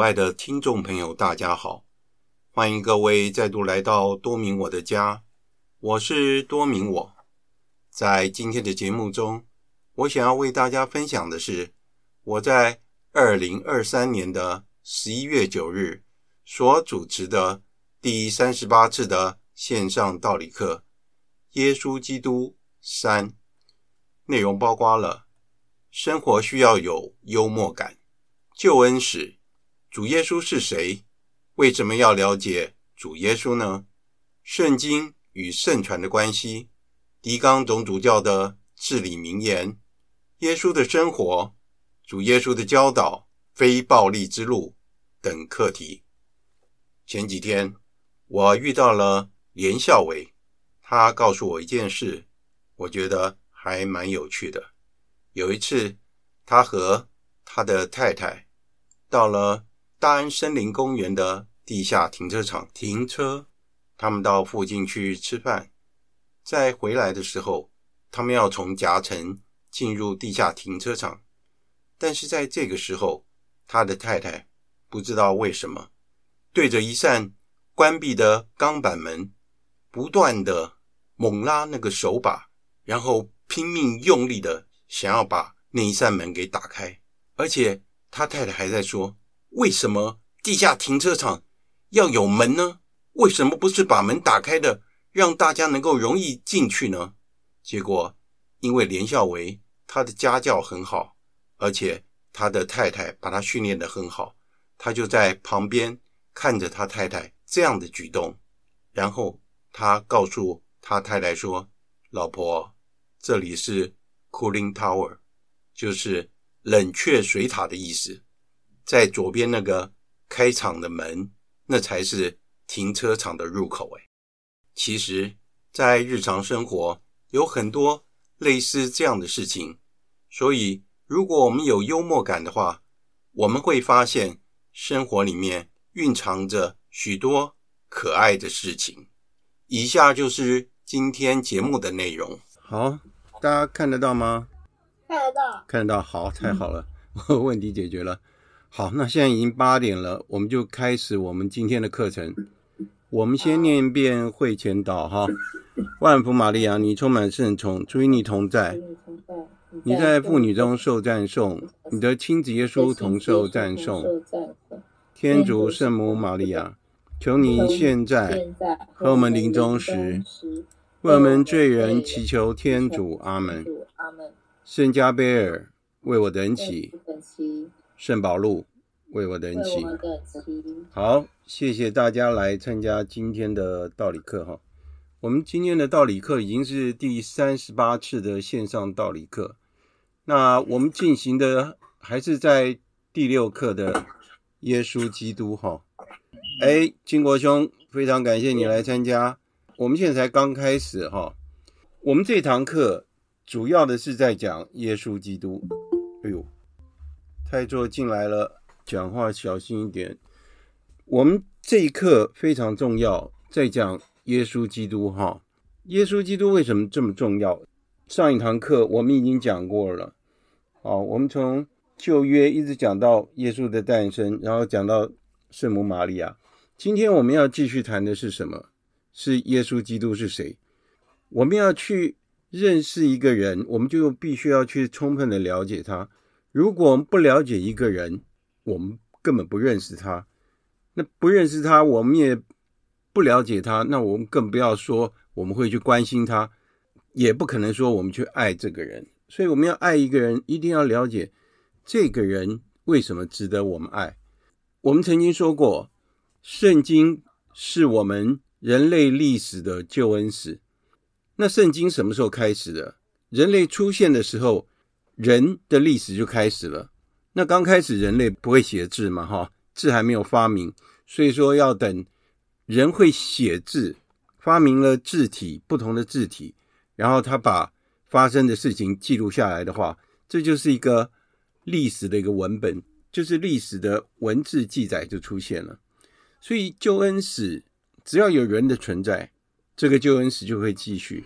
各位主爱的听众朋友，大家好！欢迎各位再度来到多明我的家，我是多明我。在今天的节目中，我想要为大家分享的是我在二零二三年的十一月九日所主持的第三十八次的线上道理课《耶稣基督三》，内容包括了生活需要有幽默感。救恩史，主耶稣是谁？为什么要了解主耶稣呢？圣经与圣传的关系，狄刚总主教的至理名言，耶稣的生活，主耶稣的教导，非暴力之路等课题。前几天我遇到了连孝伟，他告诉我一件事，我觉得还蛮有趣的。有一次，他和他的太太。到了大安森林公园的地下停车场停车，他们到附近去吃饭。在回来的时候，他们要从夹层进入地下停车场，但是在这个时候，他的太太不知道为什么，对着一扇关闭的钢板门，不断的猛拉那个手把，然后拼命用力的想要把那一扇门给打开，而且。他太太还在说：“为什么地下停车场要有门呢？为什么不是把门打开的，让大家能够容易进去呢？”结果，因为连孝维他的家教很好，而且他的太太把他训练得很好，他就在旁边看着他太太这样的举动，然后他告诉他太太说：“老婆，这里是 cooling tower，就是。”冷却水塔的意思，在左边那个开场的门，那才是停车场的入口。哎，其实，在日常生活有很多类似这样的事情，所以如果我们有幽默感的话，我们会发现生活里面蕴藏着许多可爱的事情。以下就是今天节目的内容。好，大家看得到吗？看得到，看得到，好，太好了，嗯、问题解决了。好，那现在已经八点了，我们就开始我们今天的课程。我们先念一遍会前祷哈。万福玛利亚，你充满圣宠，主与你同在，你在妇女中受赞颂，你的亲子耶稣同受赞颂。天主圣母玛利亚，求你现在和我们临终时，为我们罪人祈求天主。阿门。圣加贝尔为我等祈，圣保禄为我等祈。好，谢谢大家来参加今天的道理课哈。我们今天的道理课已经是第三十八次的线上道理课，那我们进行的还是在第六课的耶稣基督哈。哎，金国兄，非常感谢你来参加。我们现在才刚开始哈，我们这堂课。主要的是在讲耶稣基督。哎呦，太座进来了，讲话小心一点。我们这一课非常重要，在讲耶稣基督哈。耶稣基督为什么这么重要？上一堂课我们已经讲过了。好，我们从旧约一直讲到耶稣的诞生，然后讲到圣母玛利亚。今天我们要继续谈的是什么？是耶稣基督是谁？我们要去。认识一个人，我们就必须要去充分的了解他。如果我们不了解一个人，我们根本不认识他。那不认识他，我们也不了解他，那我们更不要说我们会去关心他，也不可能说我们去爱这个人。所以，我们要爱一个人，一定要了解这个人为什么值得我们爱。我们曾经说过，圣经是我们人类历史的救恩史。那圣经什么时候开始的？人类出现的时候，人的历史就开始了。那刚开始人类不会写字嘛，哈，字还没有发明，所以说要等人会写字，发明了字体，不同的字体，然后他把发生的事情记录下来的话，这就是一个历史的一个文本，就是历史的文字记载就出现了。所以救恩史只要有人的存在。这个救恩史就会继续，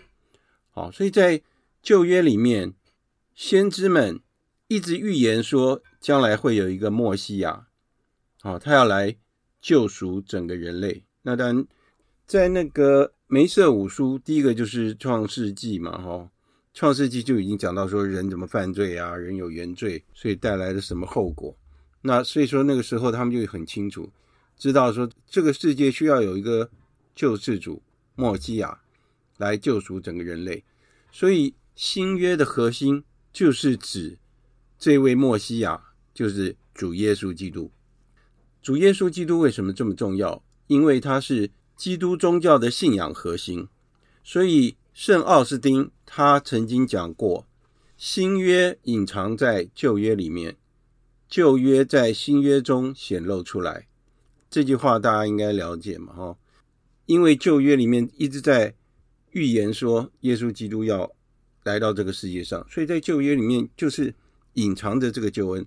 好，所以在旧约里面，先知们一直预言说将来会有一个默西亚，哦，他要来救赎整个人类。那当然，在那个梅瑟五书，第一个就是创世纪嘛，哈，创世纪就已经讲到说人怎么犯罪啊，人有原罪，所以带来的什么后果。那所以说那个时候他们就很清楚，知道说这个世界需要有一个救世主，默西亚来救赎整个人类。所以新约的核心就是指这位默西亚，就是主耶稣基督。主耶稣基督为什么这么重要？因为他是基督宗教的信仰核心。所以圣奥斯丁他曾经讲过，新约隐藏在旧约里面，旧约在新约中显露出来。这句话大家应该了解嘛？哈，因为旧约里面一直在预言说耶稣基督要来到这个世界上，所以在旧约里面就是隐藏着这个救恩，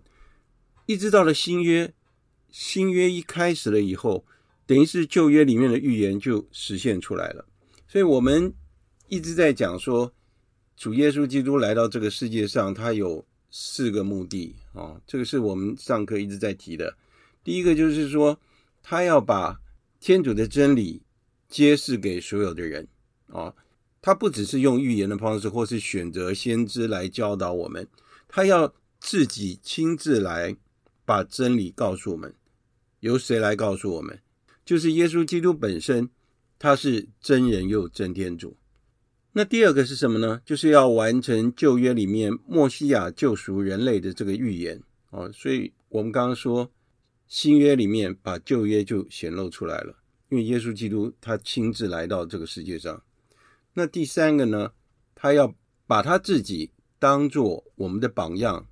一直到了新约。新约一开始了以后，等于是旧约里面的预言就实现出来了。所以我们一直在讲说，主耶稣基督来到这个世界上，他有四个目的啊。这个是我们上课一直在提的。第一个就是说，他要把天主的真理揭示给所有的人啊。他不只是用预言的方式，或是选择先知来教导我们，他要自己亲自来把真理告诉我们。由谁来告诉我们？就是耶稣基督本身，他是真人又真天主。那第二个是什么呢？就是要完成旧约里面默西亚救赎人类的这个预言哦。所以我们刚刚说新约里面把旧约就显露出来了，因为耶稣基督他亲自来到这个世界上。那第三个呢？他要把他自己当做我们的榜样，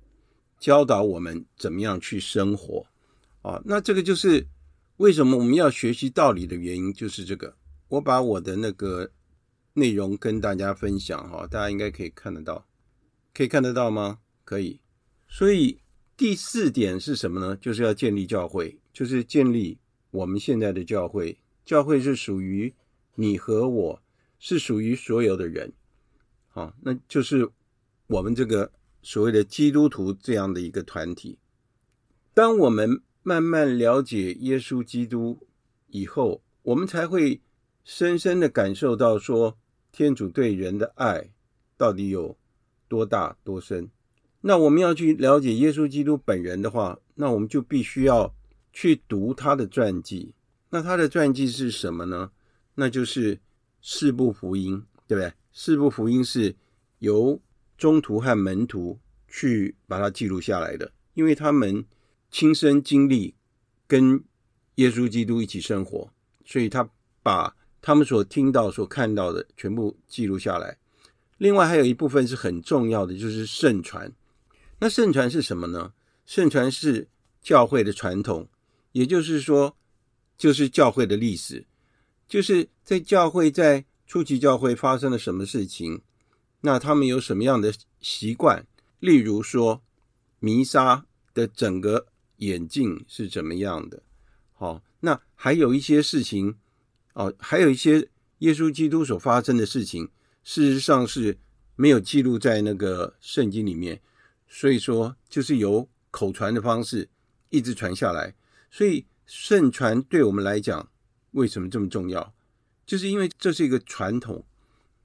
教导我们怎么样去生活。啊，那这个就是为什么我们要学习道理的原因，就是这个。我把我的那个内容跟大家分享哈，大家应该可以看得到，可以看得到吗？可以。所以第四点是什么呢？就是要建立教会，就是建立我们现在的教会。教会是属于你和我，是属于所有的人。好，那就是我们这个所谓的基督徒这样的一个团体。当我们慢慢了解耶稣基督以后，我们才会深深的感受到说，天主对人的爱到底有多大多深。那我们要去了解耶稣基督本人的话，那我们就必须要去读他的传记。那他的传记是什么呢？那就是四部福音，对不对？四部福音是由宗徒和门徒去把它记录下来的，因为他们。亲身经历跟耶稣基督一起生活，所以他把他们所听到、所看到的全部记录下来。另外还有一部分是很重要的，就是圣传。那圣传是什么呢？圣传是教会的传统，也就是说，就是教会的历史，就是在教会在初期教会发生了什么事情，那他们有什么样的习惯，例如说弥撒的整个。演进是怎么样的？好，那还有一些事情哦，还有一些耶稣基督所发生的事情，事实上是没有记录在那个圣经里面，所以说就是由口传的方式一直传下来。所以圣传对我们来讲为什么这么重要？就是因为这是一个传统，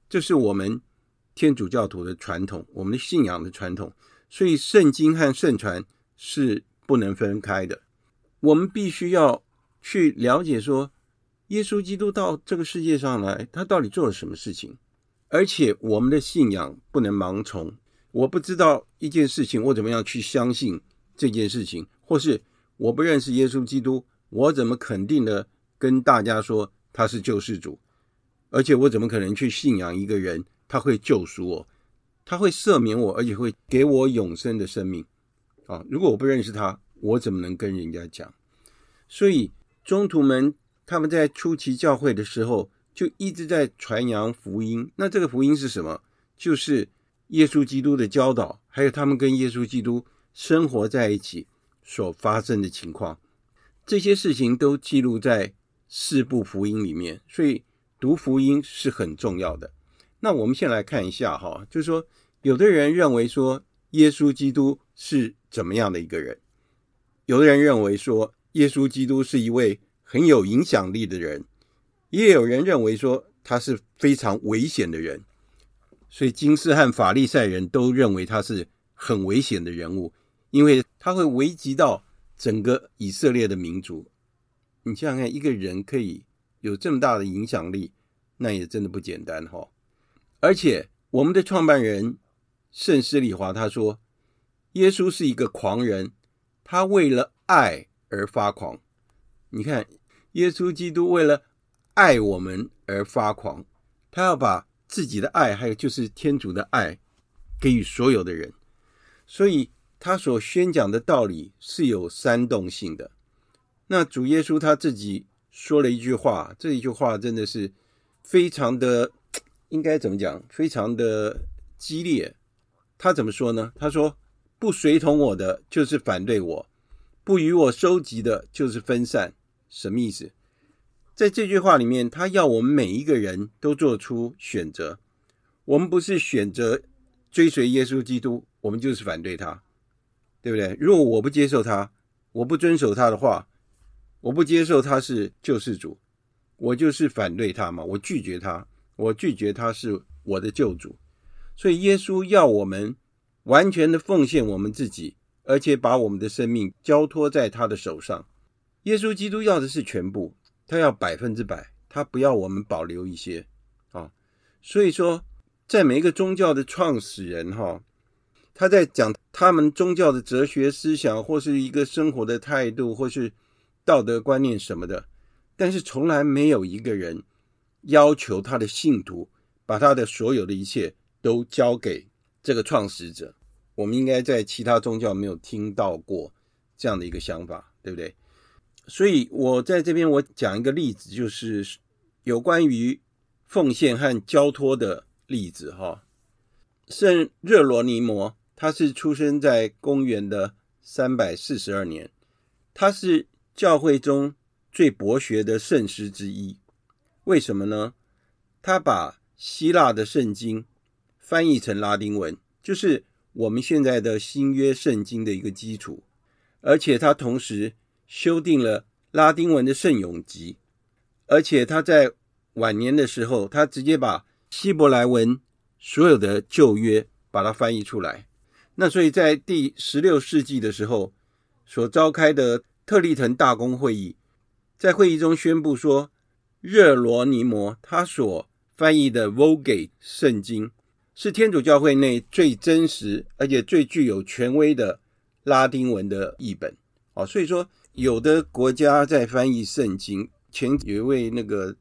这是我们天主教徒的传统，我们的信仰的传统。所以圣经和圣传是。不能分开的，我们必须要去了解说，耶稣基督到这个世界上来，他到底做了什么事情？而且我们的信仰不能盲从。我不知道一件事情，我怎么样去相信这件事情？或是我不认识耶稣基督，我怎么肯定的跟大家说他是救世主？而且我怎么可能去信仰一个人，他会救赎我，他会赦免我，而且会给我永生的生命？啊！如果我不认识他，我怎么能跟人家讲？所以中徒们他们在初期教会的时候，就一直在传扬福音。那这个福音是什么？就是耶稣基督的教导，还有他们跟耶稣基督生活在一起所发生的情况。这些事情都记录在四部福音里面。所以读福音是很重要的。那我们先来看一下哈，就是说，有的人认为说耶稣基督是怎么样的一个人？有的人认为说，耶稣基督是一位很有影响力的人，也有人认为说他是非常危险的人。所以，金斯和法利赛人都认为他是很危险的人物，因为他会危及到整个以色列的民族。你想想看，一个人可以有这么大的影响力，那也真的不简单哈。而且，我们的创办人圣斯里华他说，耶稣是一个狂人，他为了爱而发狂。你看，耶稣基督为了爱我们而发狂，他要把。自己的爱，还有就是天主的爱，给予所有的人，所以他所宣讲的道理是有煽动性的。那主耶稣他自己说了一句话，这一句话真的是非常的，应该怎么讲？非常的激烈。他怎么说呢？他说：“不随同我的，就是反对我；不与我收集的，就是分散。”什么意思？在这句话里面，他要我们每一个人都做出选择。我们不是选择追随耶稣基督，我们就是反对他，对不对？如果我不接受他，我不遵守他的话，我不接受他是救世主，我就是反对他嘛。我拒绝他，我拒绝他是我的救主。所以耶稣要我们完全的奉献我们自己，而且把我们的生命交托在他的手上。耶稣基督要的是全部。他要百分之百，他不要我们保留一些啊。所以说，在每一个宗教的创始人哈，他在讲他们宗教的哲学思想，或是一个生活的态度，或是道德观念什么的，但是从来没有一个人要求他的信徒把他的所有的一切都交给这个创始者。我们应该在其他宗教没有听到过这样的一个想法，对不对？所以，我在这边我讲一个例子，就是有关于奉献和交托的例子。哈，圣热罗尼摩，他是出生在公元的三百四十二年，他是教会中最博学的圣师之一。为什么呢？他把希腊的圣经翻译成拉丁文，就是我们现在的新约圣经的一个基础，而且他同时。修订了拉丁文的圣咏集，而且他在晚年的时候，他直接把希伯来文所有的旧约把它翻译出来。那所以在第十六世纪的时候所召开的特立腾大公会议，在会议中宣布说，热罗尼摩他所翻译的 Vulgate 圣经是天主教会内最真实而且最具有权威的拉丁文的译本。哦，所以说。有的国家在翻译圣经，前有一位那个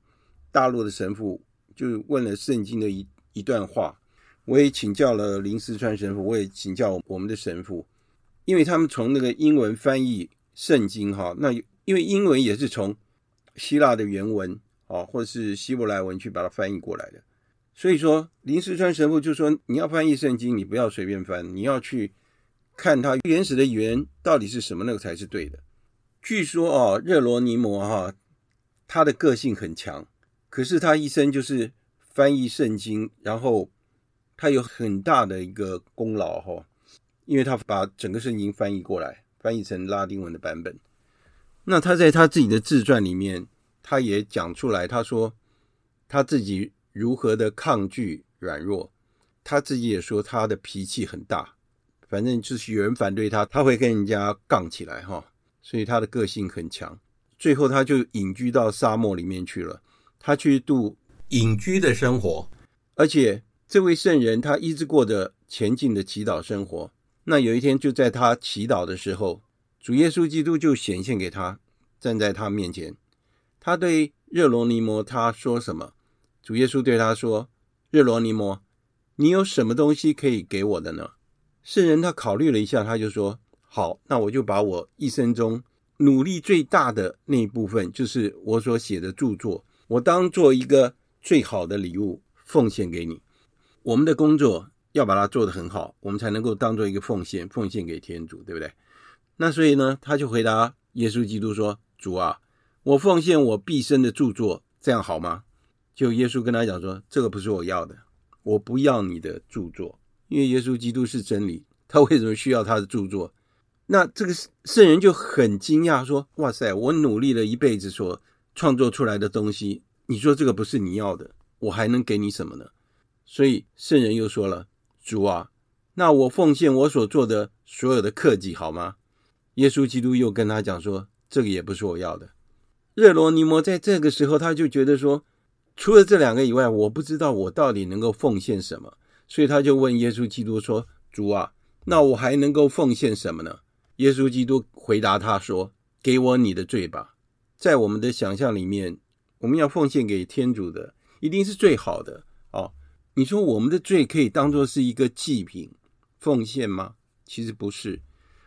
大陆的神父就问了圣经的一一段话，我也请教了林思川神父，我也请教我们的神父，因为他们从那个英文翻译圣经哈，那因为英文也是从希腊的原文啊，或者是希伯来文去把它翻译过来的，所以说林世川神父就说，你要翻译圣经，你不要随便翻，你要去看它原始的语言到底是什么，那个才是对的。据说哦，热罗尼摩哈，他的个性很强，可是他一生就是翻译圣经，然后他有很大的一个功劳哈，因为他把整个圣经翻译过来，翻译成拉丁文的版本。那他在他自己的自传里面，他也讲出来，他说他自己如何的抗拒软弱，他自己也说他的脾气很大，反正就是有人反对他，他会跟人家杠起来哈。所以他的个性很强，最后他就隐居到沙漠里面去了。他去度隐居的生活，而且这位圣人他一直过着虔敬的祈祷生活。那有一天，就在他祈祷的时候，主耶稣基督就显现给他，站在他面前。他对热罗尼摩他说什么？主耶稣对他说：“热罗尼摩，你有什么东西可以给我的呢？”圣人他考虑了一下，他就说。好，那我就把我一生中努力最大的那一部分，就是我所写的著作，我当做一个最好的礼物奉献给你。我们的工作要把它做得很好，我们才能够当做一个奉献，奉献给天主，对不对？那所以呢，他就回答耶稣基督说：“主啊，我奉献我毕生的著作，这样好吗？”就耶稣跟他讲说：“这个不是我要的，我不要你的著作，因为耶稣基督是真理，他为什么需要他的著作？”那这个圣人就很惊讶，说：“哇塞，我努力了一辈子所创作出来的东西，你说这个不是你要的，我还能给你什么呢？”所以圣人又说了：“主啊，那我奉献我所做的所有的克己好吗？”耶稣基督又跟他讲说：“这个也不是我要的。”热罗尼摩在这个时候他就觉得说，除了这两个以外，我不知道我到底能够奉献什么，所以他就问耶稣基督说：“主啊，那我还能够奉献什么呢？”耶稣基督回答他说：“给我你的罪吧。”在我们的想象里面，我们要奉献给天主的，一定是最好的。你说我们的罪可以当做是一个祭品奉献吗？其实不是，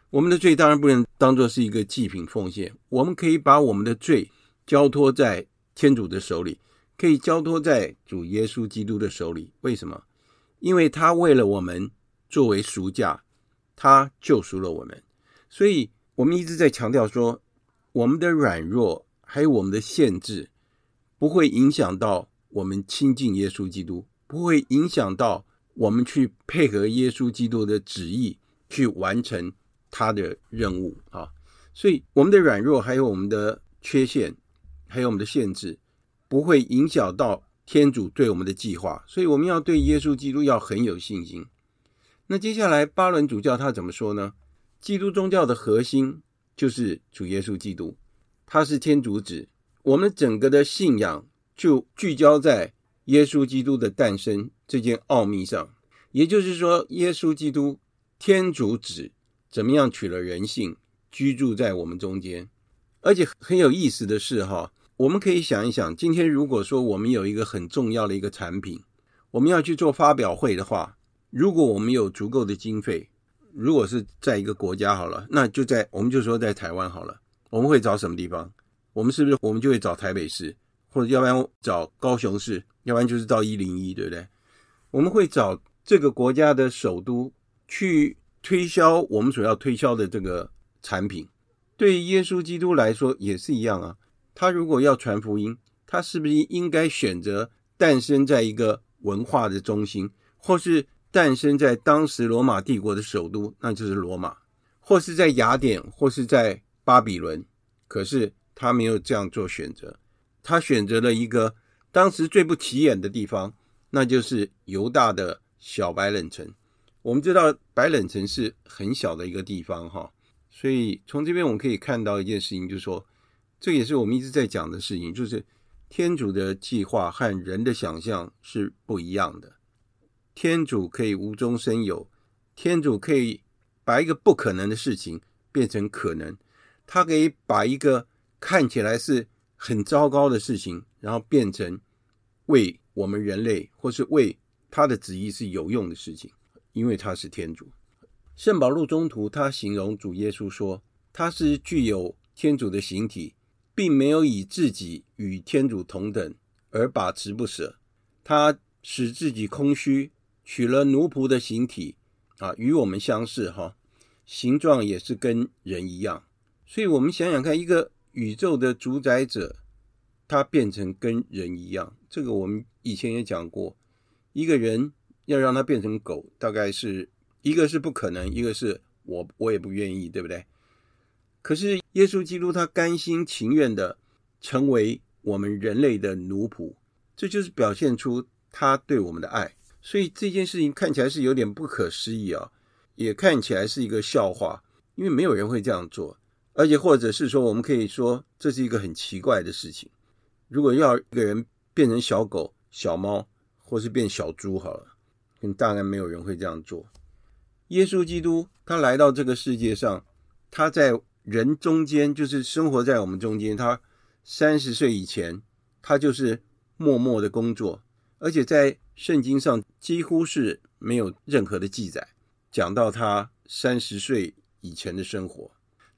我们的罪当然不能当做是一个祭品奉献。我们可以把我们的罪交托在天主的手里，可以交托在主耶稣基督的手里。为什么？因为他为了我们作为赎价，他救赎了我们。所以，我们一直在强调说，我们的软弱还有我们的限制，不会影响到我们亲近耶稣基督，不会影响到我们去配合耶稣基督的旨意去完成他的任务啊。所以，我们的软弱还有我们的缺陷，还有我们的限制，不会影响到天主对我们的计划。所以，我们要对耶稣基督要很有信心。那接下来，巴伦主教他怎么说呢？基督宗教的核心就是主耶稣基督，他是天主子。我们整个的信仰就聚焦在耶稣基督的诞生这件奥秘上。也就是说，耶稣基督天主子怎么样取了人性，居住在我们中间。而且很有意思的是，哈，我们可以想一想，今天如果说我们有一个很重要的一个产品，我们要去做发表会的话，如果我们有足够的经费。如果是在一个国家好了，那就在我们就说在台湾好了。我们会找什么地方？我们是不是我们就会找台北市，或者要不然找高雄市，要不然就是到一零一，对不对？我们会找这个国家的首都去推销我们所要推销的这个产品。对于耶稣基督来说也是一样啊。他如果要传福音，他是不是应该选择诞生在一个文化的中心，或是？诞生在当时罗马帝国的首都，那就是罗马，或是在雅典，或是在巴比伦。可是他没有这样做选择，他选择了一个当时最不起眼的地方，那就是犹大的小白冷城。我们知道白冷城是很小的一个地方，哈，所以从这边我们可以看到一件事情，就是说，这也是我们一直在讲的事情，就是天主的计划和人的想象是不一样的。天主可以无中生有，天主可以把一个不可能的事情变成可能，他可以把一个看起来是很糟糕的事情，然后变成为我们人类或是为他的旨意是有用的事情，因为他是天主。圣保禄中途他形容主耶稣说，他是具有天主的形体，并没有以自己与天主同等而把持不舍，他使自己空虚。取了奴仆的形体啊，与我们相似哈，形状也是跟人一样。所以，我们想想看，一个宇宙的主宰者，他变成跟人一样，这个我们以前也讲过。一个人要让他变成狗，大概是一个是不可能，一个是我我也不愿意，对不对？可是耶稣基督他甘心情愿的成为我们人类的奴仆，这就是表现出他对我们的爱。所以这件事情看起来是有点不可思议啊，也看起来是一个笑话，因为没有人会这样做，而且或者是说，我们可以说这是一个很奇怪的事情。如果要一个人变成小狗、小猫，或是变小猪好了，当然没有人会这样做。耶稣基督他来到这个世界上，他在人中间，就是生活在我们中间。他三十岁以前，他就是默默的工作，而且在圣经上几乎是没有任何的记载讲到他三十岁以前的生活，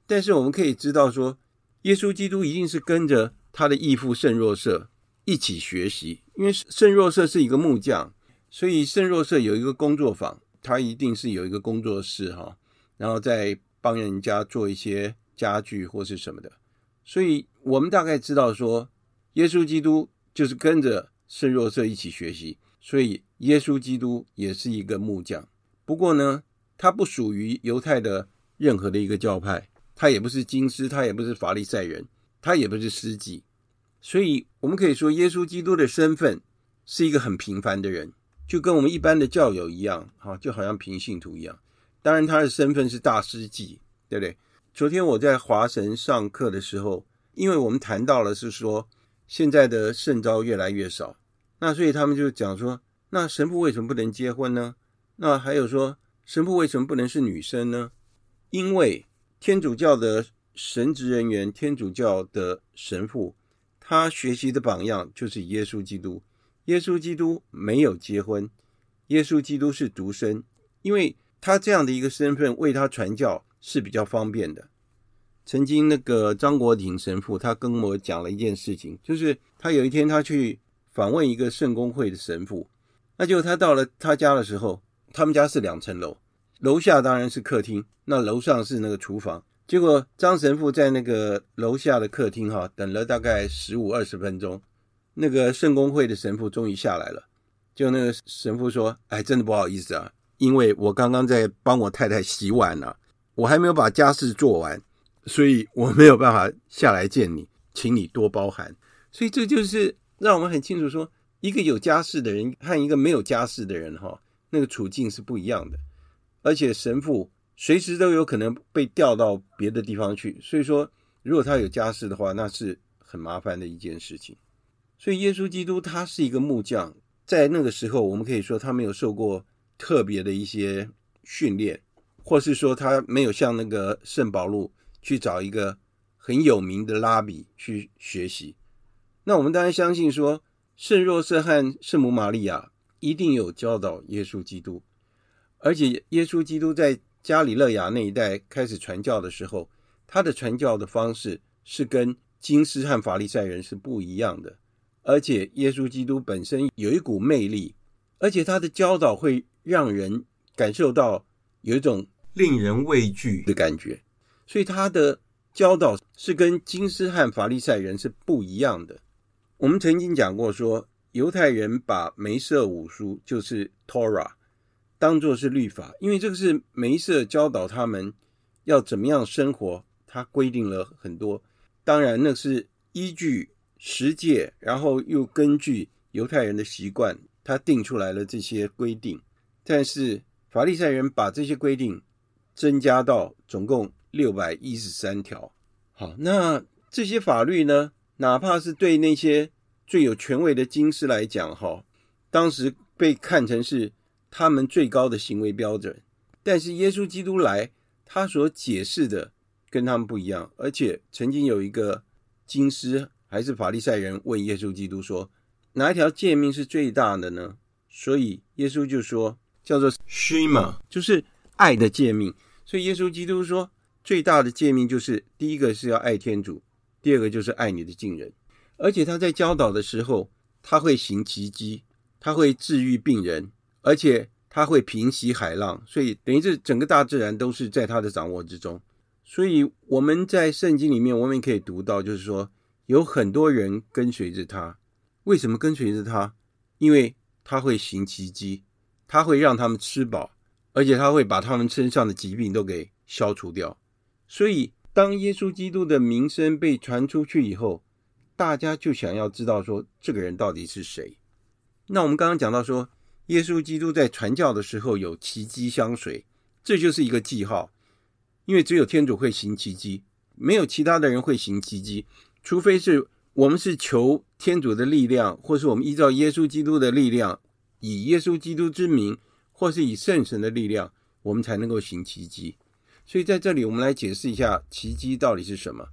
但是我们可以知道说，耶稣基督一定是跟着他的义父圣若瑟一起学习，因为圣若瑟是一个木匠，所以圣若瑟有一个工作坊，他一定是有一个工作室哈，然后再帮人家做一些家具或是什么的，所以我们大概知道说，耶稣基督就是跟着圣若瑟一起学习。所以，耶稣基督也是一个木匠。不过呢，他不属于犹太的任何的一个教派，他也不是金师，他也不是法利赛人，他也不是司祭，所以我们可以说，耶稣基督的身份是一个很平凡的人，就跟我们一般的教友一样，哈，就好像平信徒一样。当然，他的身份是大司祭，对不对？昨天我在华神上课的时候，因为我们谈到了是说，现在的圣召越来越少，那所以他们就讲说，那神父为什么不能结婚呢？那还有说，神父为什么不能是女生呢？因为天主教的神职人员，天主教的神父，他学习的榜样就是耶稣基督。耶稣基督没有结婚，耶稣基督是独生，因为他这样的一个身份为他传教。是比较方便的。曾经那个张国鼎神父，他跟我讲了一件事情，就是他有一天他去访问一个圣公会的神父，那就他到了他家的时候，他们家是两层楼，楼下当然是客厅，那楼上是那个厨房。结果张神父在那个楼下的客厅哈等了大概十五二十分钟，那个圣公会的神父终于下来了，就那个神父说：“哎，真的不好意思啊，因为我刚刚在帮我太太洗碗呢、”我还没有把家事做完，所以我没有办法下来见你，请你多包涵。所以这就是让我们很清楚说，一个有家室的人和一个没有家室的人，哈，那个处境是不一样的。而且神父随时都有可能被调到别的地方去，所以说，如果他有家室的话，那是很麻烦的一件事情。所以耶稣基督他是一个木匠，在那个时候，我们可以说他没有受过特别的一些训练。或是说他没有像那个圣保禄去找一个很有名的拉比去学习，那我们当然相信说圣若瑟和圣母玛利亚一定有教导耶稣基督，而且耶稣基督在加里勒亚那一带开始传教的时候，他的传教的方式是跟金斯和法利赛人是不一样的，而且耶稣基督本身有一股魅力，而且他的教导会让人感受到有一种。令人畏惧的感觉，所以他的教导是跟金斯和法利赛人是不一样的。我们曾经讲过说，犹太人把梅瑟五书就是 Torah 当作是律法，因为这个是梅瑟教导他们要怎么样生活，他规定了很多。当然，那是依据十诫，然后又根据犹太人的习惯，他定出来了这些规定。但是法利赛人把这些规定。增加到总共六百一十三条。好，那这些法律呢，哪怕是对那些最有权威的经师来讲，哈，当时被看成是他们最高的行为标准。但是耶稣基督来，他所解释的跟他们不一样。而且曾经有一个经师还是法利赛人问耶稣基督说：“哪一条诫命是最大的呢？”所以耶稣就说：“叫做 Shema，就是爱的诫命。”所以耶稣基督说，最大的诫命就是第一个是要爱天主，第二个就是爱你的近人。而且他在教导的时候，他会行奇迹，他会治愈病人，而且他会平息海浪。所以等于这整个大自然都是在他的掌握之中。所以我们在圣经里面，我们也可以读到，就是说有很多人跟随着他。为什么跟随着他？因为他会行奇迹，他会让他们吃饱。而且他会把他们身上的疾病都给消除掉，所以当耶稣基督的名声被传出去以后，大家就想要知道说这个人到底是谁。那我们刚刚讲到说，耶稣基督在传教的时候有奇迹相随，这就是一个记号，因为只有天主会行奇迹，没有其他的人会行奇迹，除非是我们是求天主的力量，或是我们依照耶稣基督的力量，以耶稣基督之名。或是以圣神的力量，我们才能够行奇迹。所以在这里，我们来解释一下奇迹到底是什么。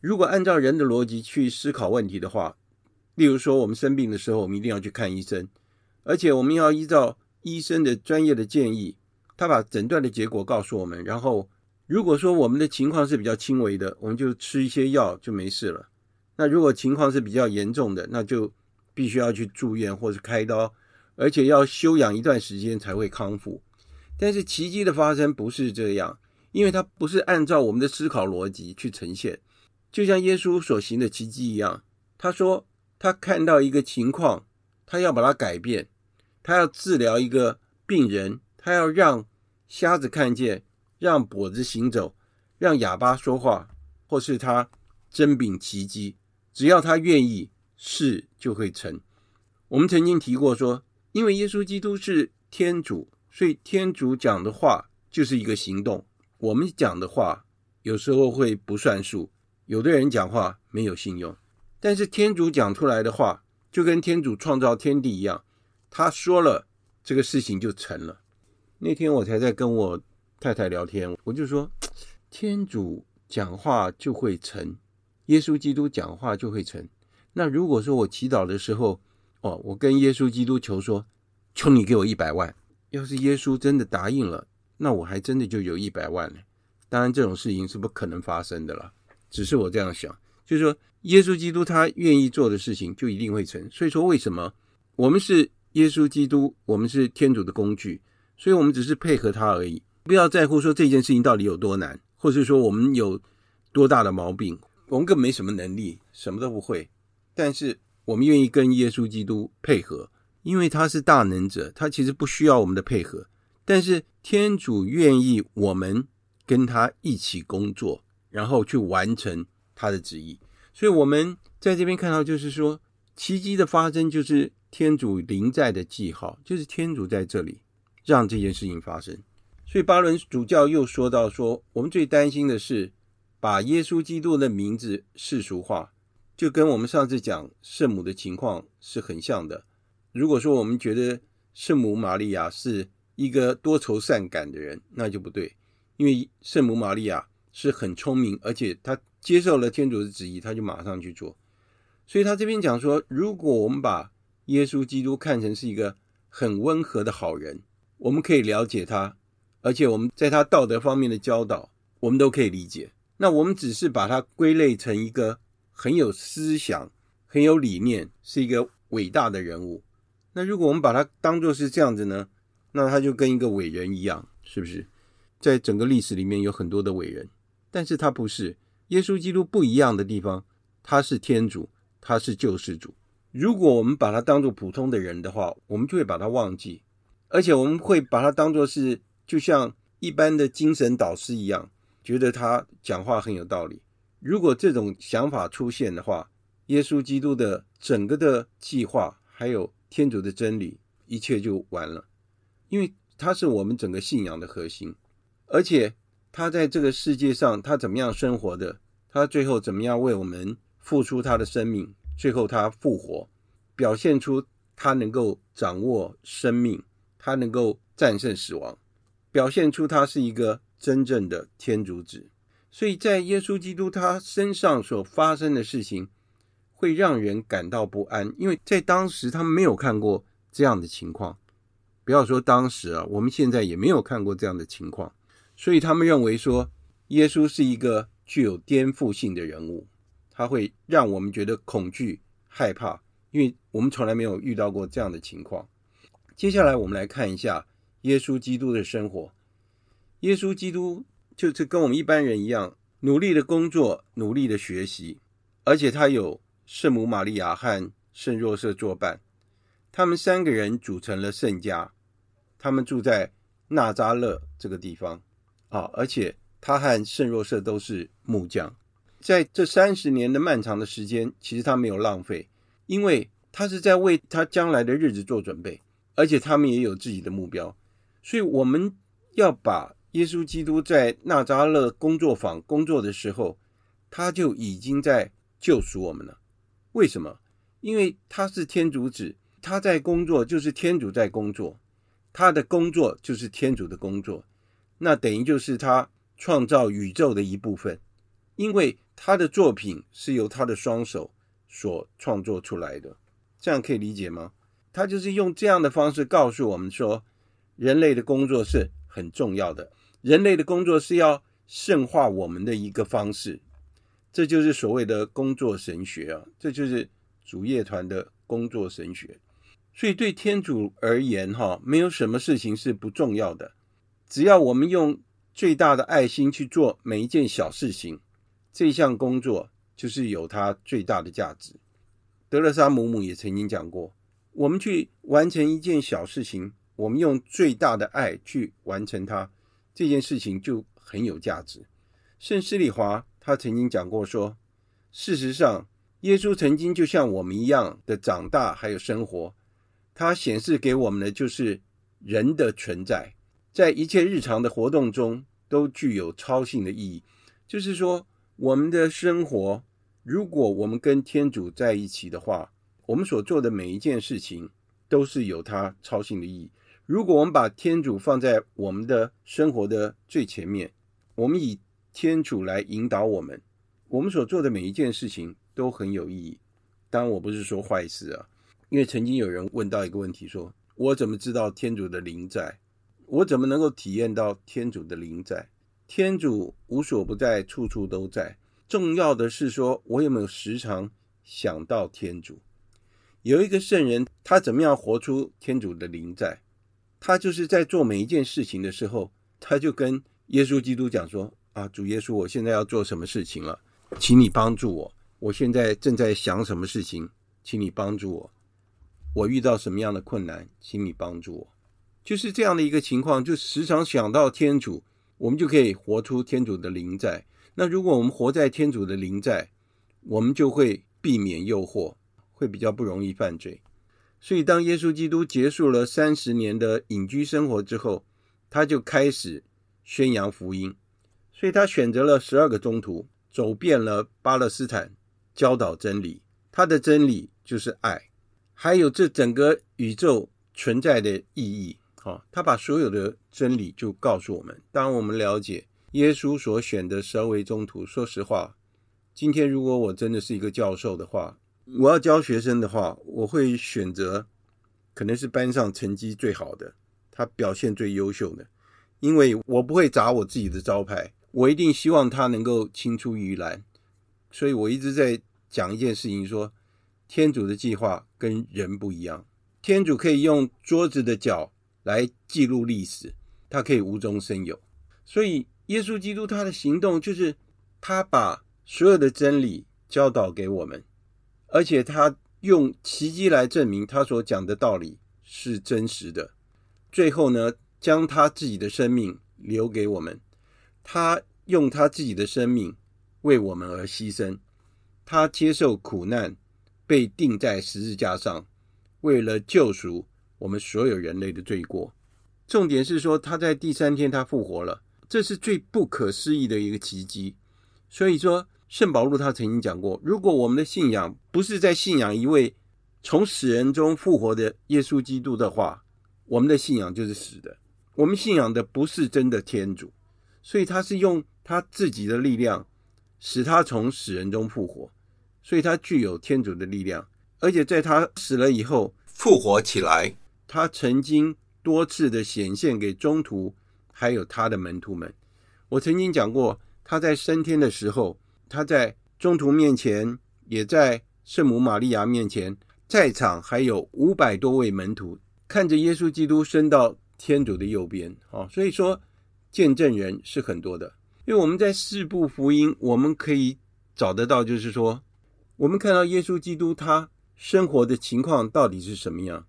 如果按照人的逻辑去思考问题的话，例如说我们生病的时候，我们一定要去看医生，而且我们要依照医生的专业的建议，他把诊断的结果告诉我们。然后，如果说我们的情况是比较轻微的，我们就吃一些药就没事了。那如果情况是比较严重的，那就必须要去住院或是开刀。而且要休养一段时间才会康复，但是奇迹的发生不是这样，因为它不是按照我们的思考逻辑去呈现。就像耶稣所行的奇迹一样，他说他看到一个情况，他要把它改变，他要治疗一个病人，他要让瞎子看见，让跛子行走，让哑巴说话，或是他针饼奇迹，只要他愿意，事就会成。我们曾经提过说，因为耶稣基督是天主，所以天主讲的话就是一个行动。我们讲的话有时候会不算数，有的人讲话没有信用，但是天主讲出来的话，就跟天主创造天地一样，他说了这个事情就成了。那天我才在跟我太太聊天，我就说，天主讲话就会成，耶稣基督讲话就会成。那如果说我祈祷的时候，哦，我跟耶稣基督求说，求你给我一百万。要是耶稣真的答应了，那我还真的就有一百万呢。当然这种事情是不可能发生的了，只是我这样想，就是说耶稣基督他愿意做的事情就一定会成。所以说为什么我们是耶稣基督，我们是天主的工具？所以我们只是配合他而已，不要在乎说这件事情到底有多难，或是说我们有多大的毛病，我们更没什么能力，什么都不会。但是我们愿意跟耶稣基督配合，因为他是大能者，他其实不需要我们的配合。但是天主愿意我们跟他一起工作，然后去完成他的旨意。所以我们在这边看到，就是说奇迹的发生，就是天主临在的记号，就是天主在这里。让这件事情发生，所以巴伦主教又说到说，我们最担心的是把耶稣基督的名字世俗化，就跟我们上次讲圣母的情况是很像的。如果说我们觉得圣母玛利亚是一个多愁善感的人，那就不对，因为圣母玛利亚是很聪明，而且她接受了天主的旨意，她就马上去做。所以他这边讲说，如果我们把耶稣基督看成是一个很温和的好人。我们可以了解他，而且我们在他道德方面的教导，我们都可以理解。那我们只是把他归类成一个很有思想、很有理念，是一个伟大的人物。那如果我们把他当作是这样子呢？那他就跟一个伟人一样，是不是？在整个历史里面有很多的伟人，但是他不是。耶稣基督不一样的地方，他是天主，他是救世主。如果我们把他当作普通的人的话，我们就会把他忘记。而且我们会把他当作是，就像一般的精神导师一样，觉得他讲话很有道理。如果这种想法出现的话，耶稣基督的整个的计划，还有天主的真理，一切就完了。因为他是我们整个信仰的核心，而且他在这个世界上，他怎么样生活的，他最后怎么样为我们付出他的生命，最后他复活，表现出他能够掌握生命。他能够战胜死亡，表现出他是一个真正的天主子。所以在耶稣基督他身上所发生的事情，会让人感到不安，因为在当时他们没有看过这样的情况。不要说当时啊，我们现在也没有看过这样的情况。所以他们认为说，耶稣是一个具有颠覆性的人物，他会让我们觉得恐惧、害怕，因为我们从来没有遇到过这样的情况。接下来我们来看一下耶稣基督的生活。耶稣基督就是跟我们一般人一样，努力的工作，努力的学习，而且他有圣母玛利亚和圣若瑟作伴，他们三个人组成了圣家。他们住在纳扎勒这个地方啊，而且他和圣若瑟都是木匠。在这三十年的漫长的时间，其实他没有浪费，因为他是在为他将来的日子做准备。而且他们也有自己的目标，所以我们要把耶稣基督在纳扎勒工作坊工作的时候，他就已经在救赎我们了。为什么？因为他是天主子，他在工作就是天主在工作，他的工作就是天主的工作，那等于就是他创造宇宙的一部分，因为他的作品是由他的双手所创作出来的，这样可以理解吗？他就是用这样的方式告诉我们说，人类的工作是很重要的，人类的工作是要圣化我们的一个方式，这就是所谓的工作神学啊，这就是主业团的工作神学。所以对天主而言，哈，没有什么事情是不重要的，只要我们用最大的爱心去做每一件小事情，这项工作就是有它最大的价值。德勒莎姆姆也曾经讲过。我们去完成一件小事情，我们用最大的爱去完成它，这件事情就很有价值。圣施里华他曾经讲过说，事实上，耶稣曾经就像我们一样的长大，还有生活，他显示给我们的就是人的存在，在一切日常的活动中都具有超性的意义。就是说，我们的生活，如果我们跟天主在一起的话，我们所做的每一件事情都是有它操心的意义。如果我们把天主放在我们的生活的最前面，我们以天主来引导我们，我们所做的每一件事情都很有意义。当然，我不是说坏事啊，因为曾经有人问到一个问题说，我怎么知道天主的灵在？我怎么能够体验到天主的灵在？天主无所不在，处处都在。重要的是说，我有没有时常想到天主？有一个圣人，他怎么样活出天主的灵在？他就是在做每一件事情的时候，他就跟耶稣基督讲说：“啊，主耶稣，我现在要做什么事情了？请你帮助我。我现在正在想什么事情，请你帮助我。我遇到什么样的困难，请你帮助我。”就是这样的一个情况，就时常想到天主，我们就可以活出天主的灵在。那如果我们活在天主的灵在，我们就会避免诱惑，会比较不容易犯罪。所以，当耶稣基督结束了三十年的隐居生活之后，他就开始宣扬福音。所以他选择了十二个宗徒，走遍了巴勒斯坦，教导真理。他的真理就是爱，还有这整个宇宙存在的意义。好，他把所有的真理就告诉我们。当我们了解耶稣所选的十二位宗徒，说实话，今天如果我真的是一个教授的话，我要教学生的话，我会选择可能是班上成绩最好的，他表现最优秀的，因为我不会砸我自己的招牌，我一定希望他能够青出于蓝。所以我一直在讲一件事情，说天主的计划跟人不一样，天主可以用桌子的脚来记录历史，他可以无中生有。所以耶稣基督他的行动就是他把所有的真理教导给我们。而且他用奇迹来证明他所讲的道理是真实的。最后呢，将他自己的生命留给我们。他用他自己的生命为我们而牺牲。他接受苦难，被钉在十字架上，为了救赎我们所有人类的罪过。重点是说，他在第三天他复活了，这是最不可思议的一个奇迹。所以说。圣保禄他曾经讲过，如果我们的信仰不是在信仰一位从死人中复活的耶稣基督的话，我们的信仰就是死的。我们信仰的不是真的天主，所以他是用他自己的力量使他从死人中复活，所以他具有天主的力量，而且在他死了以后复活起来，他曾经多次的显现给中徒还有他的门徒们。我曾经讲过，他在升天的时候。他在中徒面前，也在圣母玛利亚面前，在场还有五百多位门徒，看着耶稣基督升到天主的右边。啊，所以说见证人是很多的。因为我们在四部福音，我们可以找得到，就是说，我们看到耶稣基督他生活的情况到底是什么样，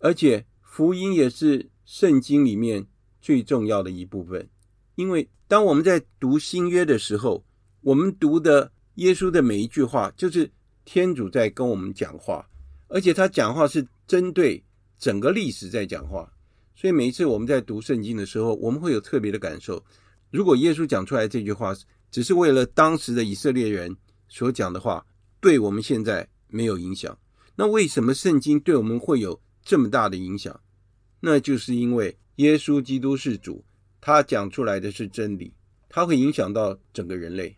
而且福音也是圣经里面最重要的一部分。因为当我们在读新约的时候，我们读的耶稣的每一句话，就是天主在跟我们讲话，而且他讲话是针对整个历史在讲话。所以每一次我们在读圣经的时候，我们会有特别的感受。如果耶稣讲出来这句话只是为了当时的以色列人所讲的话，对我们现在没有影响。那为什么圣经对我们会有这么大的影响？那就是因为耶稣基督是主，他讲出来的是真理，他会影响到整个人类。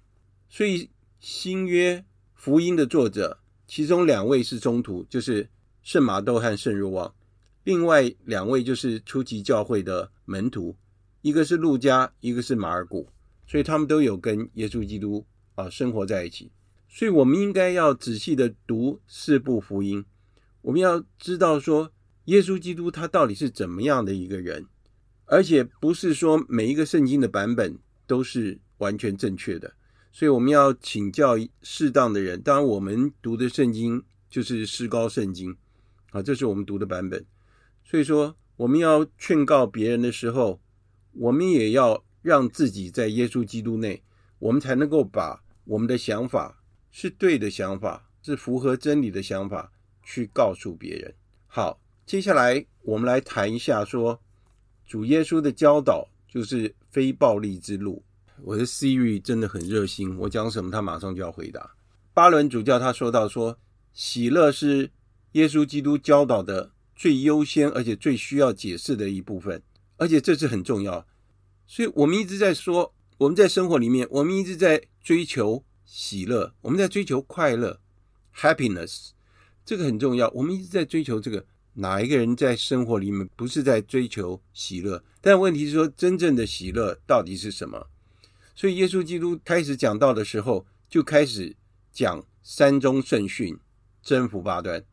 所以新约福音的作者，其中两位是宗徒，就是圣马窦和圣若望；另外两位就是初级教会的门徒，一个是路加，一个是马尔谷。所以他们都有跟耶稣基督啊生活在一起。所以我们应该要仔细的读四部福音，我们要知道说耶稣基督他到底是怎么样的一个人，而且不是说每一个圣经的版本都是完全正确的。所以我们要请教适当的人。当然，我们读的圣经就是诗高圣经啊，这是我们读的版本。所以说，我们要劝告别人的时候，我们也要让自己在耶稣基督内，我们才能够把我们的想法是对的想法，是符合真理的想法去告诉别人。好，接下来我们来谈一下说主耶稣的教导，就是非暴力之路。我的 Siri 真的很热心，我讲什么他马上就要回答。巴伦主教他说到说，喜乐是耶稣基督教导的最优先而且最需要解释的一部分，而且这是很重要。所以我们一直在说，我们在生活里面，我们一直在追求喜乐，我们在追求快乐，happiness，这个很重要。我们一直在追求这个。哪一个人在生活里面不是在追求喜乐？但问题是说，真正的喜乐到底是什么？所以耶稣基督开始讲道的时候，就开始讲山中圣训，征服八端。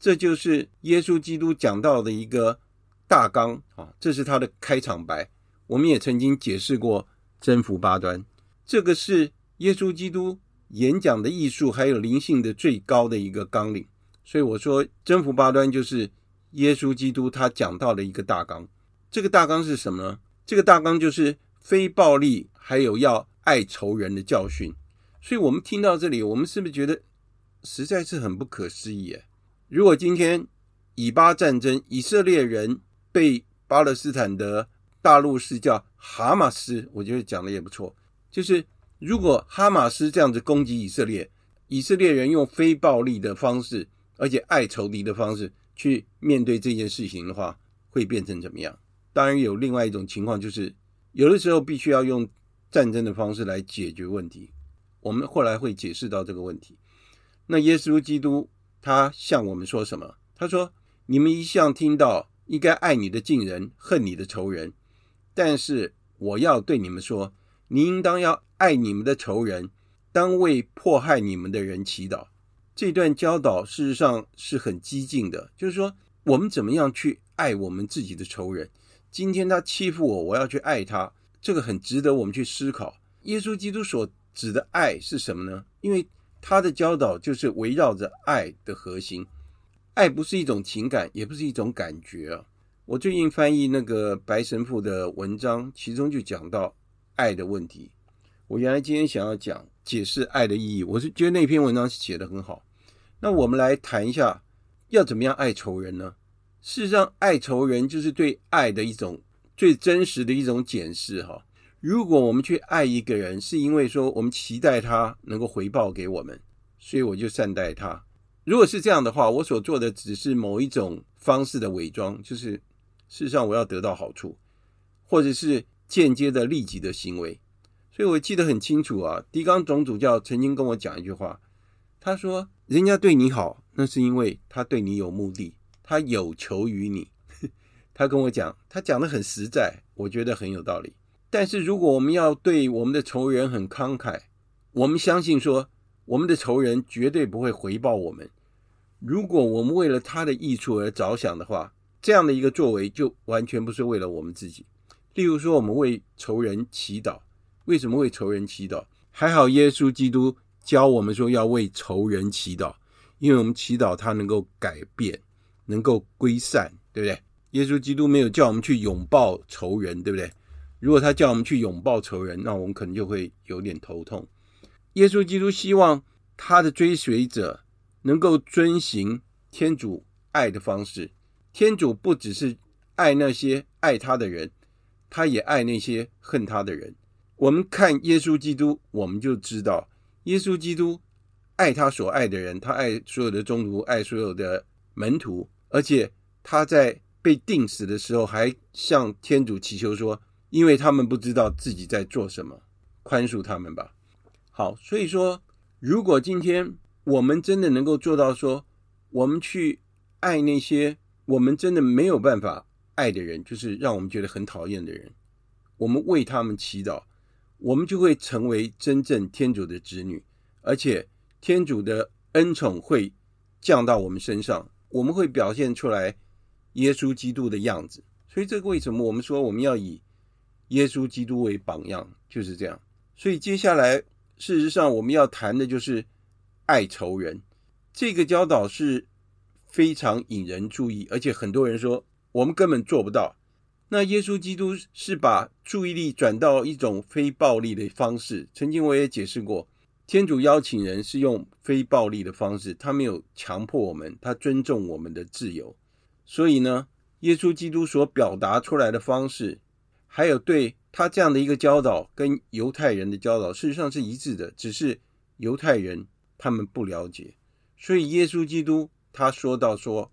这就是耶稣基督讲道的一个大纲啊，这是他的开场白。我们也曾经解释过征服八端，这个是耶稣基督演讲的艺术还有灵性的最高的一个纲领。所以我说，征服八端就是耶稣基督他讲到的一个大纲。这个大纲是什么呢？这个大纲就是非暴力，还有要爱仇人的教训。所以我们听到这里，我们是不是觉得实在是很不可思议？如果今天以巴战争，以色列人被巴勒斯坦的大陆是叫哈马斯，我觉得讲的也不错。就是如果哈马斯这样子攻击以色列，以色列人用非暴力的方式。而且爱仇敌的方式去面对这件事情的话，会变成怎么样？当然有另外一种情况，就是有的时候必须要用战争的方式来解决问题。我们后来会解释到这个问题。那耶稣基督他向我们说什么？他说：“你们一向听到应该爱你的近人，恨你的仇人。但是我要对你们说，你应当要爱你们的仇人，当为迫害你们的人祈祷。”这段教导事实上是很激进的，就是说我们怎么样去爱我们自己的仇人。今天他欺负我，我要去爱他，这个很值得我们去思考。耶稣基督所指的爱是什么呢？因为他的教导就是围绕着爱的核心。爱不是一种情感，也不是一种感觉啊。我最近翻译那个白神父的文章，其中就讲到爱的问题。我原来今天想要讲解释爱的意义，我是觉得那篇文章写得很好。那我们来谈一下，要怎么样爱仇人呢？事实上，爱仇人就是对爱的一种最真实的一种检视。哈，如果我们去爱一个人，是因为说我们期待他能够回报给我们，所以我就善待他。如果是这样的话，我所做的只是某一种方式的伪装，就是事实上我要得到好处，或者是间接的利己的行为。所以我记得很清楚啊，狄刚总主教曾经跟我讲一句话，他说。人家对你好，那是因为他对你有目的，他有求于你。他跟我讲，他讲得很实在，我觉得很有道理。但是如果我们要对我们的仇人很慷慨，我们相信说，我们的仇人绝对不会回报我们。如果我们为了他的益处而着想的话，这样的一个作为就完全不是为了我们自己。例如说，我们为仇人祈祷，为什么为仇人祈祷？还好耶稣基督。教我们说要为仇人祈祷，因为我们祈祷他能够改变，能够归善，对不对？耶稣基督没有叫我们去拥抱仇人，对不对？如果他叫我们去拥抱仇人，那我们可能就会有点头痛。耶稣基督希望他的追随者能够遵行天主爱的方式。天主不只是爱那些爱他的人，他也爱那些恨他的人。我们看耶稣基督，我们就知道。耶稣基督爱他所爱的人，他爱所有的宗徒，爱所有的门徒，而且他在被钉死的时候，还向天主祈求说：“因为他们不知道自己在做什么，宽恕他们吧。”好，所以说，如果今天我们真的能够做到说，我们去爱那些我们真的没有办法爱的人，就是让我们觉得很讨厌的人，我们为他们祈祷。我们就会成为真正天主的子女，而且天主的恩宠会降到我们身上，我们会表现出来耶稣基督的样子。所以，这个为什么我们说我们要以耶稣基督为榜样，就是这样。所以，接下来事实上我们要谈的就是爱仇人。这个教导是非常引人注意，而且很多人说我们根本做不到。那耶稣基督是把注意力转到一种非暴力的方式。曾经我也解释过，天主邀请人是用非暴力的方式，他没有强迫我们，他尊重我们的自由。所以呢，耶稣基督所表达出来的方式，还有对他这样的一个教导，跟犹太人的教导事实上是一致的，只是犹太人他们不了解。所以耶稣基督他说到说：“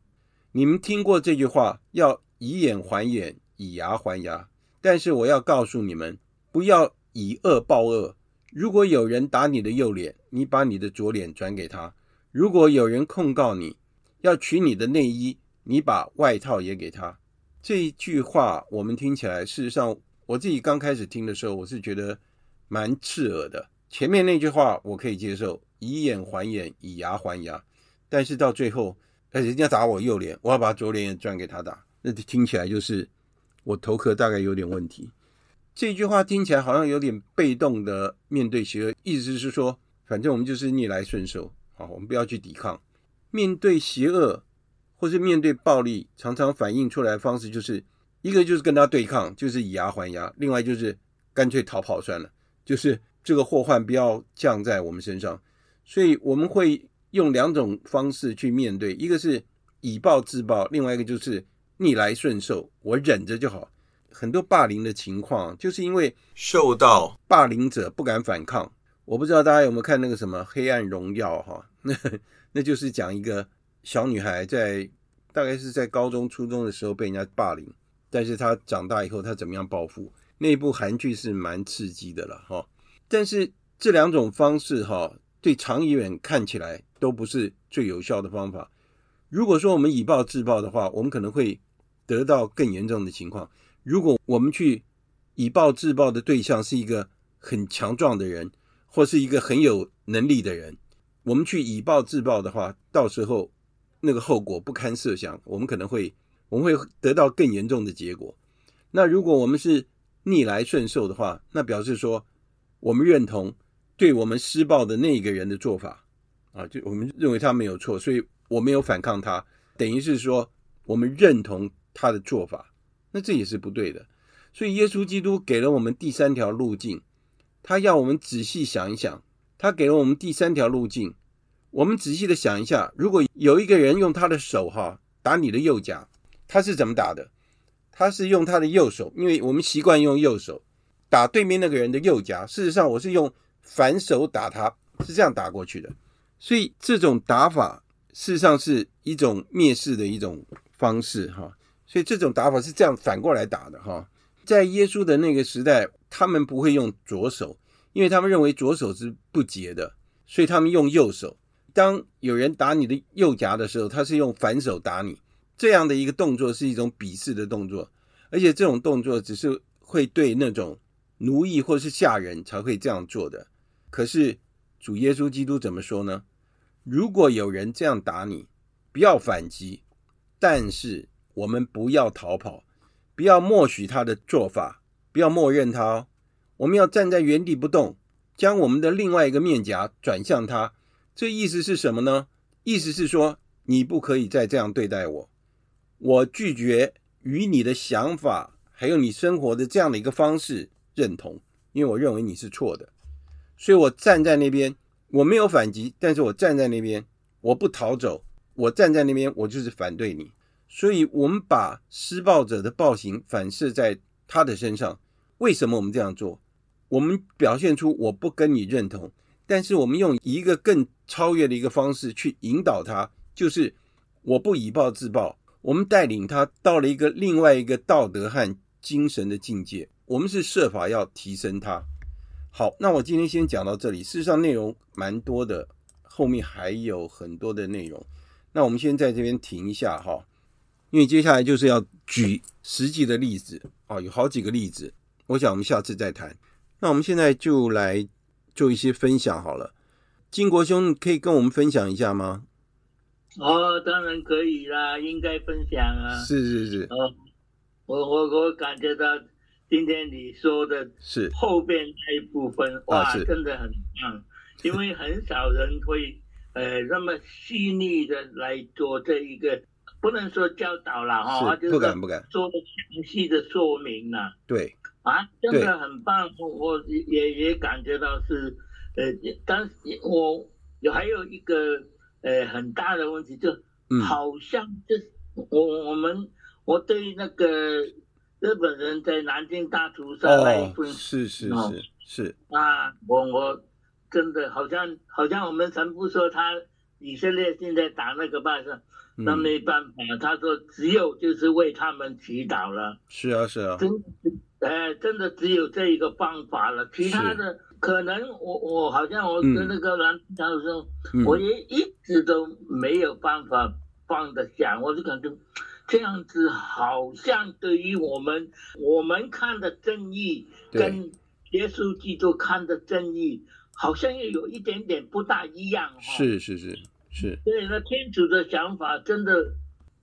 你们听过这句话，要以眼还眼。”以牙还牙，但是我要告诉你们，不要以恶报恶。如果有人打你的右脸，你把你的左脸转给他；如果有人控告你，要取你的内衣，你把外套也给他。这一句话我们听起来，事实上我自己刚开始听的时候，我是觉得蛮刺耳的。前面那句话我可以接受，以眼还眼，以牙还牙。但是到最后，哎，人家打我右脸，我要把左脸也转给他打，那听起来就是。我头壳大概有点问题，这句话听起来好像有点被动的面对邪恶，意思是说，反正我们就是逆来顺受，好，我们不要去抵抗。面对邪恶或是面对暴力，常常反映出来的方式就是一个就是跟他对抗，就是以牙还牙；另外就是干脆逃跑算了，就是这个祸患不要降在我们身上。所以我们会用两种方式去面对，一个是以暴制暴，另外一个就是。逆来顺受，我忍着就好。很多霸凌的情况，就是因为受到霸凌者不敢反抗。我不知道大家有没有看那个什么《黑暗荣耀》哈？那那就是讲一个小女孩在大概是在高中、初中的时候被人家霸凌，但是她长大以后她怎么样报复？那部韩剧是蛮刺激的了哈。但是这两种方式哈，对长远看起来都不是最有效的方法。如果说我们以暴制暴的话，我们可能会得到更严重的情况。如果我们去以暴制暴的对象是一个很强壮的人，或是一个很有能力的人，我们去以暴制暴的话，到时候那个后果不堪设想。我们可能会我们会得到更严重的结果。那如果我们是逆来顺受的话，那表示说我们认同对我们施暴的那个人的做法啊，就我们认为他没有错，所以我没有反抗他，等于是说我们认同。他的做法，那这也是不对的。所以耶稣基督给了我们第三条路径，他要我们仔细想一想。他给了我们第三条路径，我们仔细的想一下，如果有一个人用他的手哈打你的右颊，他是怎么打的？他是用他的右手，因为我们习惯用右手打对面那个人的右颊。事实上，我是用反手打他，是这样打过去的。所以这种打法事实上是一种蔑视的一种方式哈。所以这种打法是这样反过来打的哈，在耶稣的那个时代，他们不会用左手，因为他们认为左手是不洁的，所以他们用右手。当有人打你的右颊的时候，他是用反手打你，这样的一个动作是一种鄙视的动作，而且这种动作只是会对那种奴役或是下人才会这样做的。可是主耶稣基督怎么说呢？如果有人这样打你，不要反击，但是。我们不要逃跑，不要默许他的做法，不要默认他哦。我们要站在原地不动，将我们的另外一个面颊转向他。这意思是什么呢？意思是说，你不可以再这样对待我。我拒绝与你的想法还有你生活的这样的一个方式认同，因为我认为你是错的。所以我站在那边，我没有反击，但是我站在那边，我不逃走，我站在那边，我就是反对你。所以，我们把施暴者的暴行反射在他的身上。为什么我们这样做？我们表现出我不跟你认同，但是我们用一个更超越的一个方式去引导他，就是我不以暴制暴。我们带领他到了一个另外一个道德和精神的境界。我们是设法要提升他。好，那我今天先讲到这里。事实上，内容蛮多的，后面还有很多的内容。那我们先在这边停一下哈。因为接下来就是要举实际的例子啊，有好几个例子，我想我们下次再谈。那我们现在就来做一些分享好了。金国兄可以跟我们分享一下吗？哦，当然可以啦，应该分享啊。是是是。哦，我我我感觉到今天你说的是。后边那一部分，哇，真的很棒，因为很少人会呃那么细腻的来做这一个。不能说教导了哈，不敢不敢。做详细的说明了。对。啊，真的很棒，我也也感觉到是呃，但是我有还有一个呃很大的问题，就好像就是我我们我对那个日本人在南京大屠杀那一份是是是是啊，我我真的好像好像我们全部说他以色列现在打那个巴士。那没办法，他说只有就是为他们祈祷了。是啊，是啊。真，哎，真的只有这一个方法了。其他的可能我我好像我跟那个兰教授，我也一直都没有办法放得下。我就感觉这样子好像对于我们我们看的正义，跟耶稣基督看的正义，好像又有一点点不大一样。是是是。是，对，那天主的想法真的，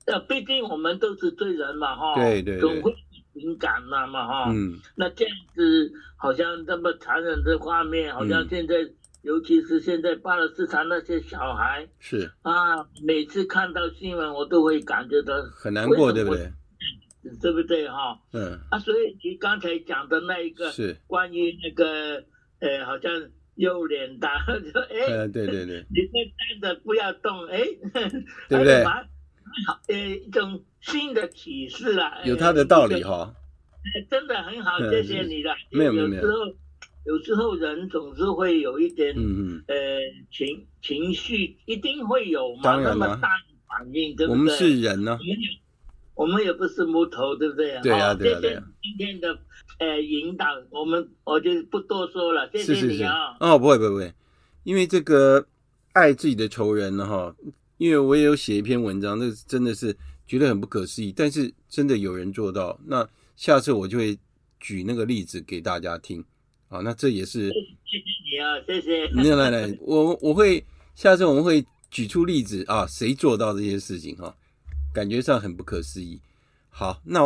呃，毕竟我们都是罪人嘛，哈，对对，总会敏感了嘛，哈，嗯，那这样子好像这么残忍的画面，好像现在，嗯、尤其是现在巴勒斯坦那些小孩，是啊，每次看到新闻，我都会感觉到很难过，对不对？对不对，哈？嗯，啊，所以你刚才讲的那一个是关于那个，呃，好像。右脸打，说 哎，嗯，对对对，你在站着不要动，哎，对不对？好，呃，一种新的启示啦，有他的道理哈。真的很好，谢谢你了。没有没有没有。有时候，有时候人总是会有一点，嗯嗯，呃，情情绪一定会有嘛，那么大反应，对不对？我们是人呢。我们也不是木头，对不对？对啊，对啊，对啊今天的呃引导，我们我就不多说了。谢谢你啊。哦，不会不会不会，因为这个爱自己的仇人呢，哈，因为我也有写一篇文章，那真的是觉得很不可思议，但是真的有人做到。那下次我就会举那个例子给大家听。啊，那这也是谢谢你啊，谢谢。来来来，我我会下次我们会举出例子啊，谁做到这些事情哈。感觉上很不可思议。好，那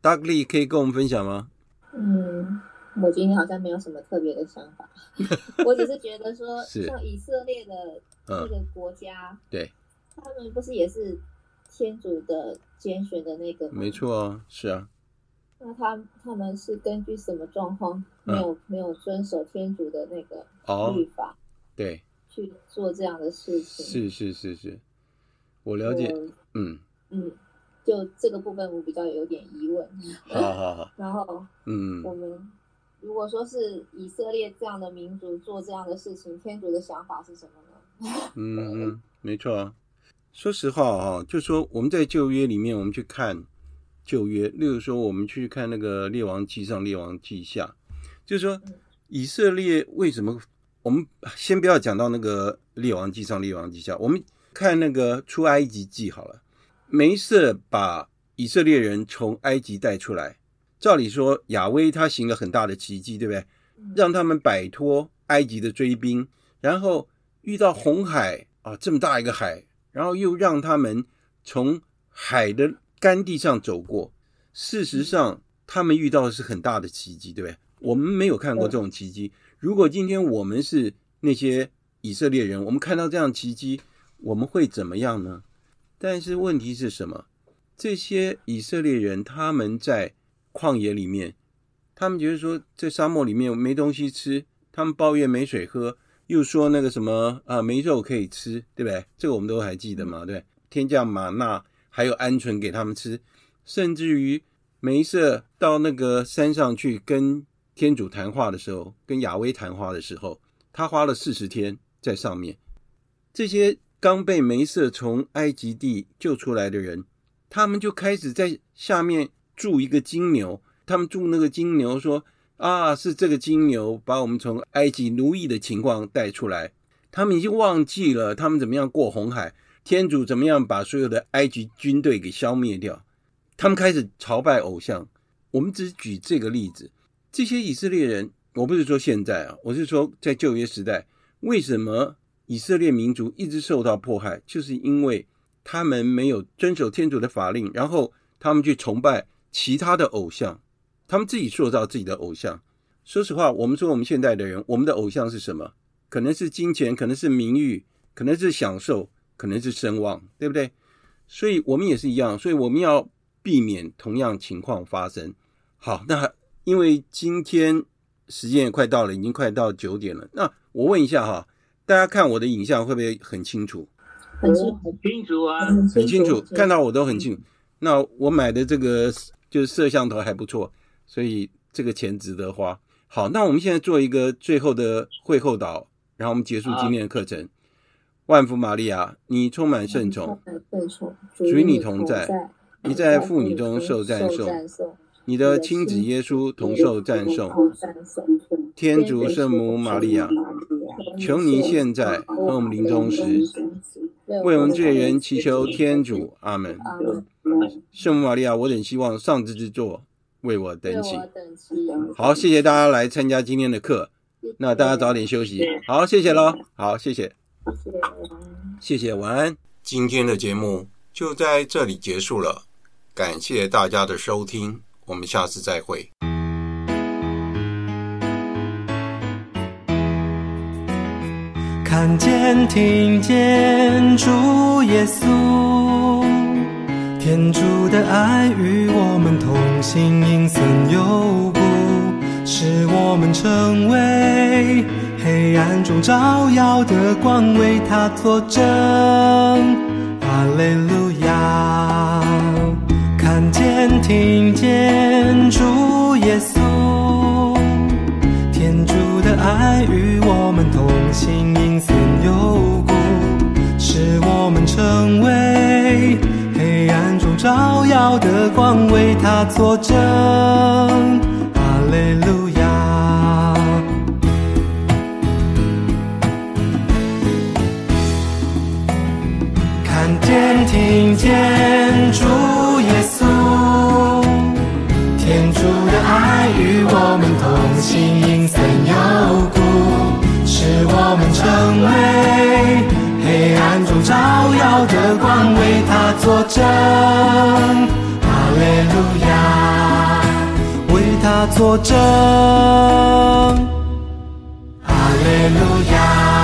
Dudley 可以跟我们分享吗？嗯，我今天好像没有什么特别的想法，我只是觉得说，像以色列的这个国家，嗯、对，他们不是也是天主的拣选的那个吗？没错啊，是啊。那他他们是根据什么状况没有、嗯、没有遵守天主的那个律法？哦、对，去做这样的事情？是是是是，我了解，嗯。嗯，就这个部分我比较有点疑问。好好好。然后，嗯，我们如果说是以色列这样的民族做这样的事情，天主的想法是什么呢？嗯嗯，没错啊。说实话哈，就说我们在旧约里面，我们去看旧约，例如说我们去看那个列王记上、列王记下，就是说以色列为什么？我们先不要讲到那个列王记上、列王记下，我们看那个出埃及记好了。梅瑟把以色列人从埃及带出来，照理说亚威他行了很大的奇迹，对不对？让他们摆脱埃及的追兵，然后遇到红海啊，这么大一个海，然后又让他们从海的干地上走过。事实上，他们遇到的是很大的奇迹，对不对？我们没有看过这种奇迹。如果今天我们是那些以色列人，我们看到这样的奇迹，我们会怎么样呢？但是问题是什么？这些以色列人他们在旷野里面，他们觉得说在沙漠里面没东西吃，他们抱怨没水喝，又说那个什么啊没肉可以吃，对不对？这个我们都还记得嘛，对？天降玛纳，还有鹌鹑给他们吃，甚至于梅瑟到那个山上去跟天主谈话的时候，跟亚威谈话的时候，他花了四十天在上面，这些。刚被梅瑟从埃及地救出来的人，他们就开始在下面住一个金牛。他们住那个金牛说：“啊，是这个金牛把我们从埃及奴役的情况带出来。”他们已经忘记了他们怎么样过红海，天主怎么样把所有的埃及军队给消灭掉。他们开始朝拜偶像。我们只举这个例子。这些以色列人，我不是说现在啊，我是说在旧约时代，为什么？以色列民族一直受到迫害，就是因为他们没有遵守天主的法令，然后他们去崇拜其他的偶像，他们自己塑造自己的偶像。说实话，我们说我们现代的人，我们的偶像是什么？可能是金钱，可能是名誉，可能是享受，可能是声望，对不对？所以我们也是一样，所以我们要避免同样情况发生。好，那因为今天时间也快到了，已经快到九点了。那我问一下哈，大家看我的影像会不会很清楚？很清很清楚啊，很清楚，看到我都很清楚。那我买的这个就是摄像头还不错，所以这个钱值得花。好，那我们现在做一个最后的会后导，然后我们结束今天的课程。万福玛利亚，你充满圣宠，主与你同在，你在妇女中受赞颂。你的亲子耶稣同受赞颂，天主圣母玛利亚，求你现在和我们临终时，为我们罪人祈求天主。阿门。圣母玛利亚，我等希望上智之作为我等起。好，谢谢大家来参加今天的课，那大家早点休息。好，谢谢喽。好，谢谢。谢谢，晚安。今天的节目就在这里结束了，感谢大家的收听。我们下次再会。看见、听见主耶稣，天主的爱与我们同行，阴森幽谷，使我们成为黑暗中照耀的光，为他作证。哈利路亚。看见、听见主耶稣，天主的爱与我们同行，阴森幽谷，使我们成为黑暗中照耀的光，为他作证。哈利路天、听见主耶稣，天主的爱。与我们同行，阴森幽谷，使我们成为黑暗中照耀的光，为他作证。哈利路亚，为他作证。哈利路亚。